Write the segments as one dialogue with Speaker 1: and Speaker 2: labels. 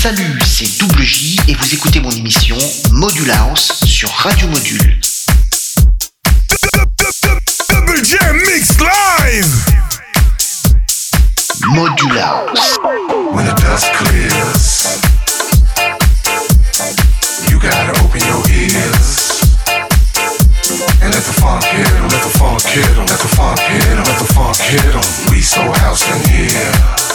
Speaker 1: Salut, c'est Double J et vous écoutez mon émission Module House sur Radio Module.
Speaker 2: Double J Mix Live!
Speaker 1: Module House.
Speaker 3: When the dust clears, you gotta open your ears. And let the funk hit em, let the funk hit em, let the funk hit em, let the funk hit em. We so house in here.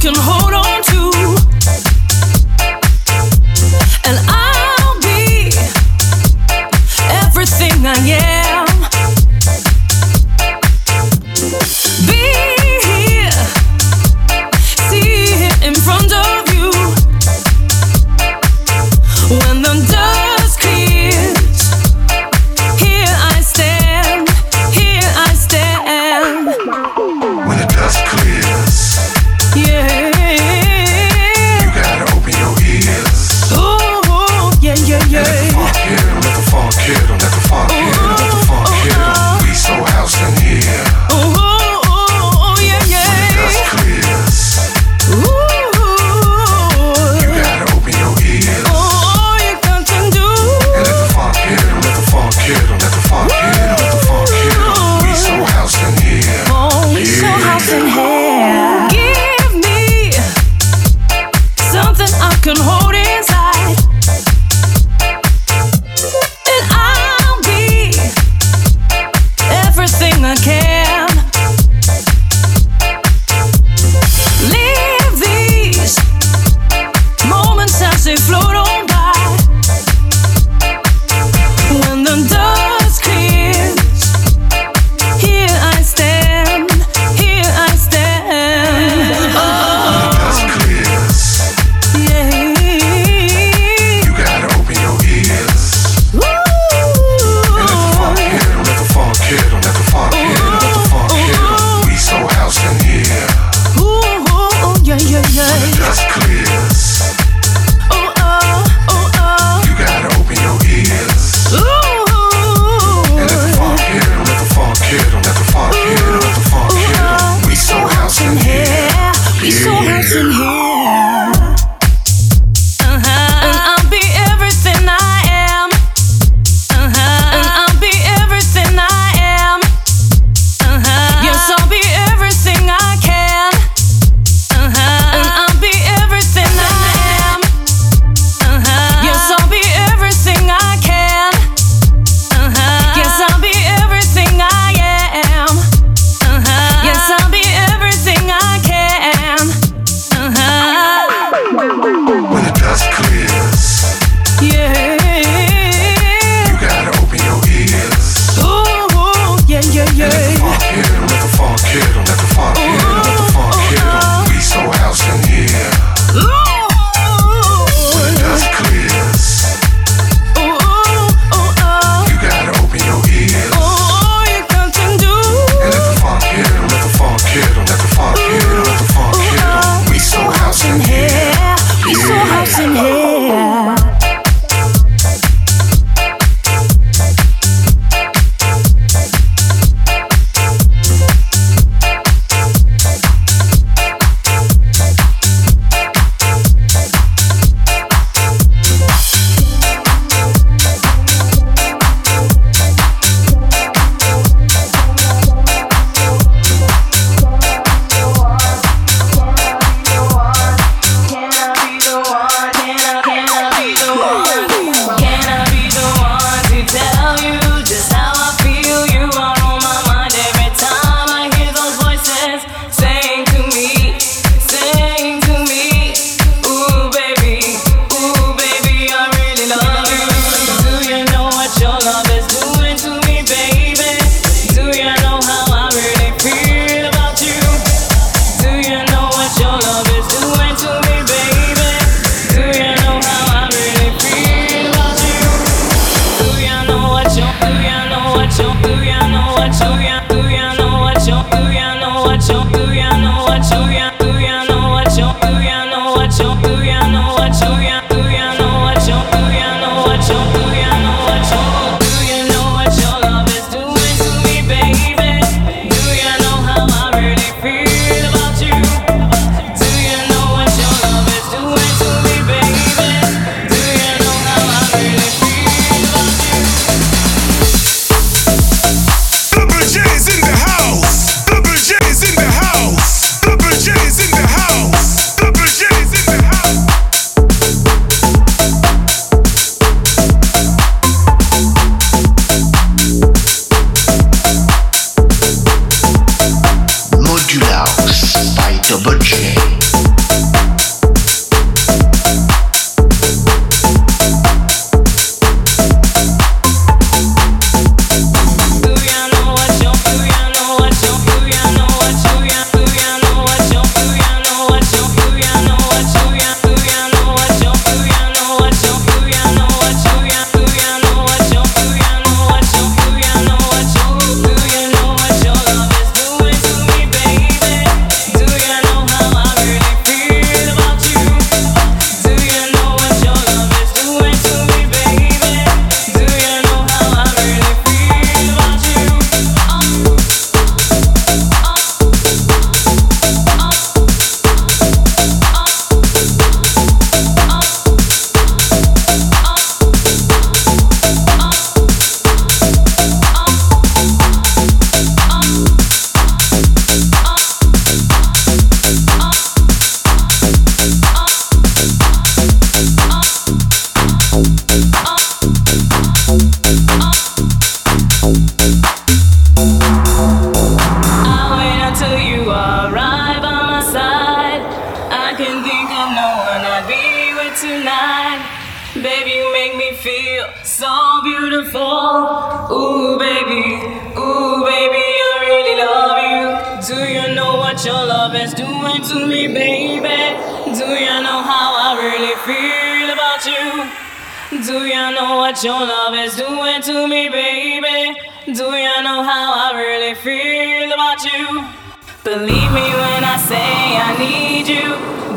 Speaker 3: Can hold on to.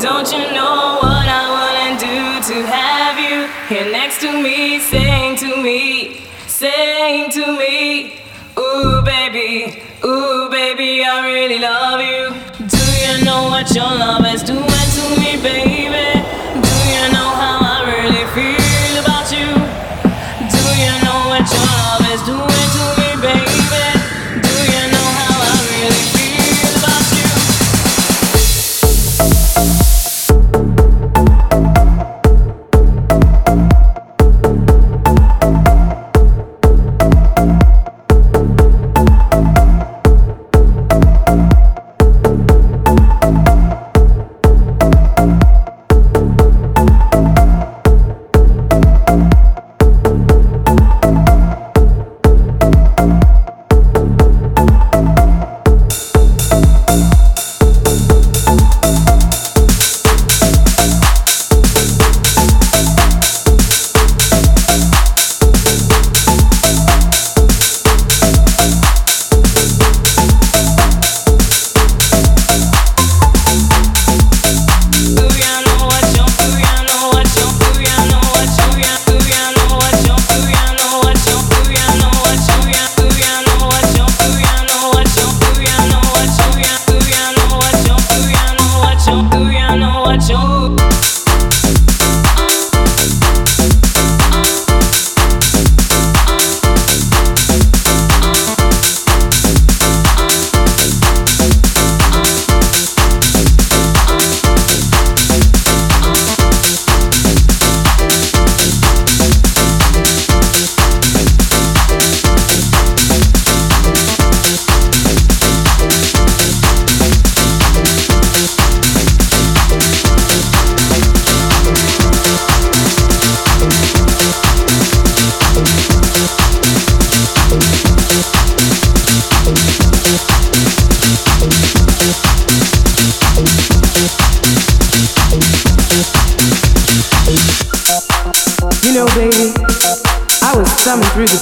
Speaker 3: Don't you know what I wanna do to have you here next
Speaker 4: to me, saying to me, saying to me, Ooh, baby, ooh, baby, I really
Speaker 5: love you. Do you know what your love
Speaker 3: is doing?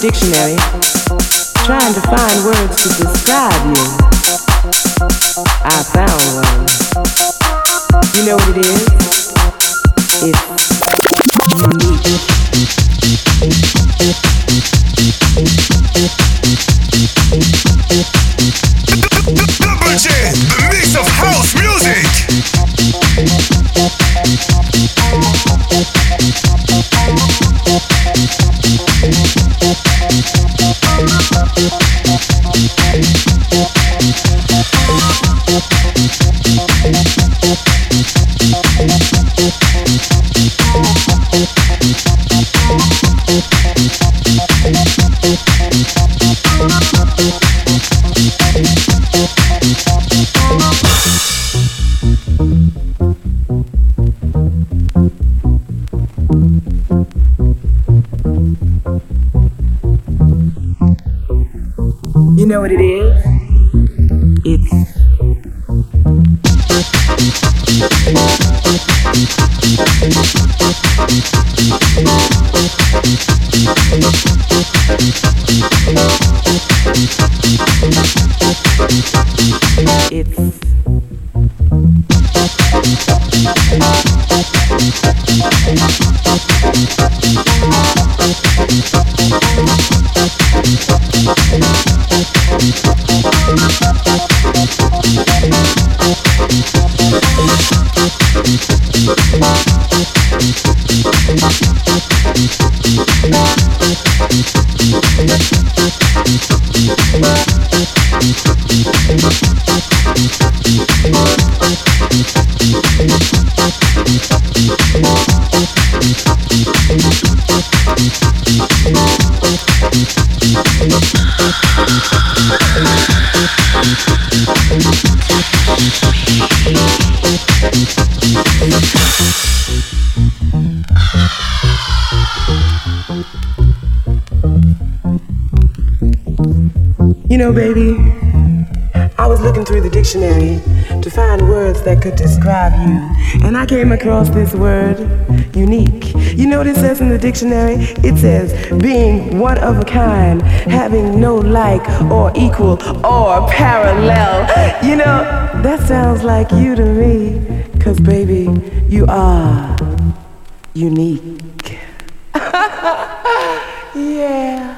Speaker 3: dictionary, trying to find words to describe you.
Speaker 5: I found one. You know what it is? Words that could describe you, and I came across this word, unique. You know what it says in the dictionary? It says being one of a kind, having no like or equal or parallel. You know, that sounds like you to me, cause baby, you are unique. yeah.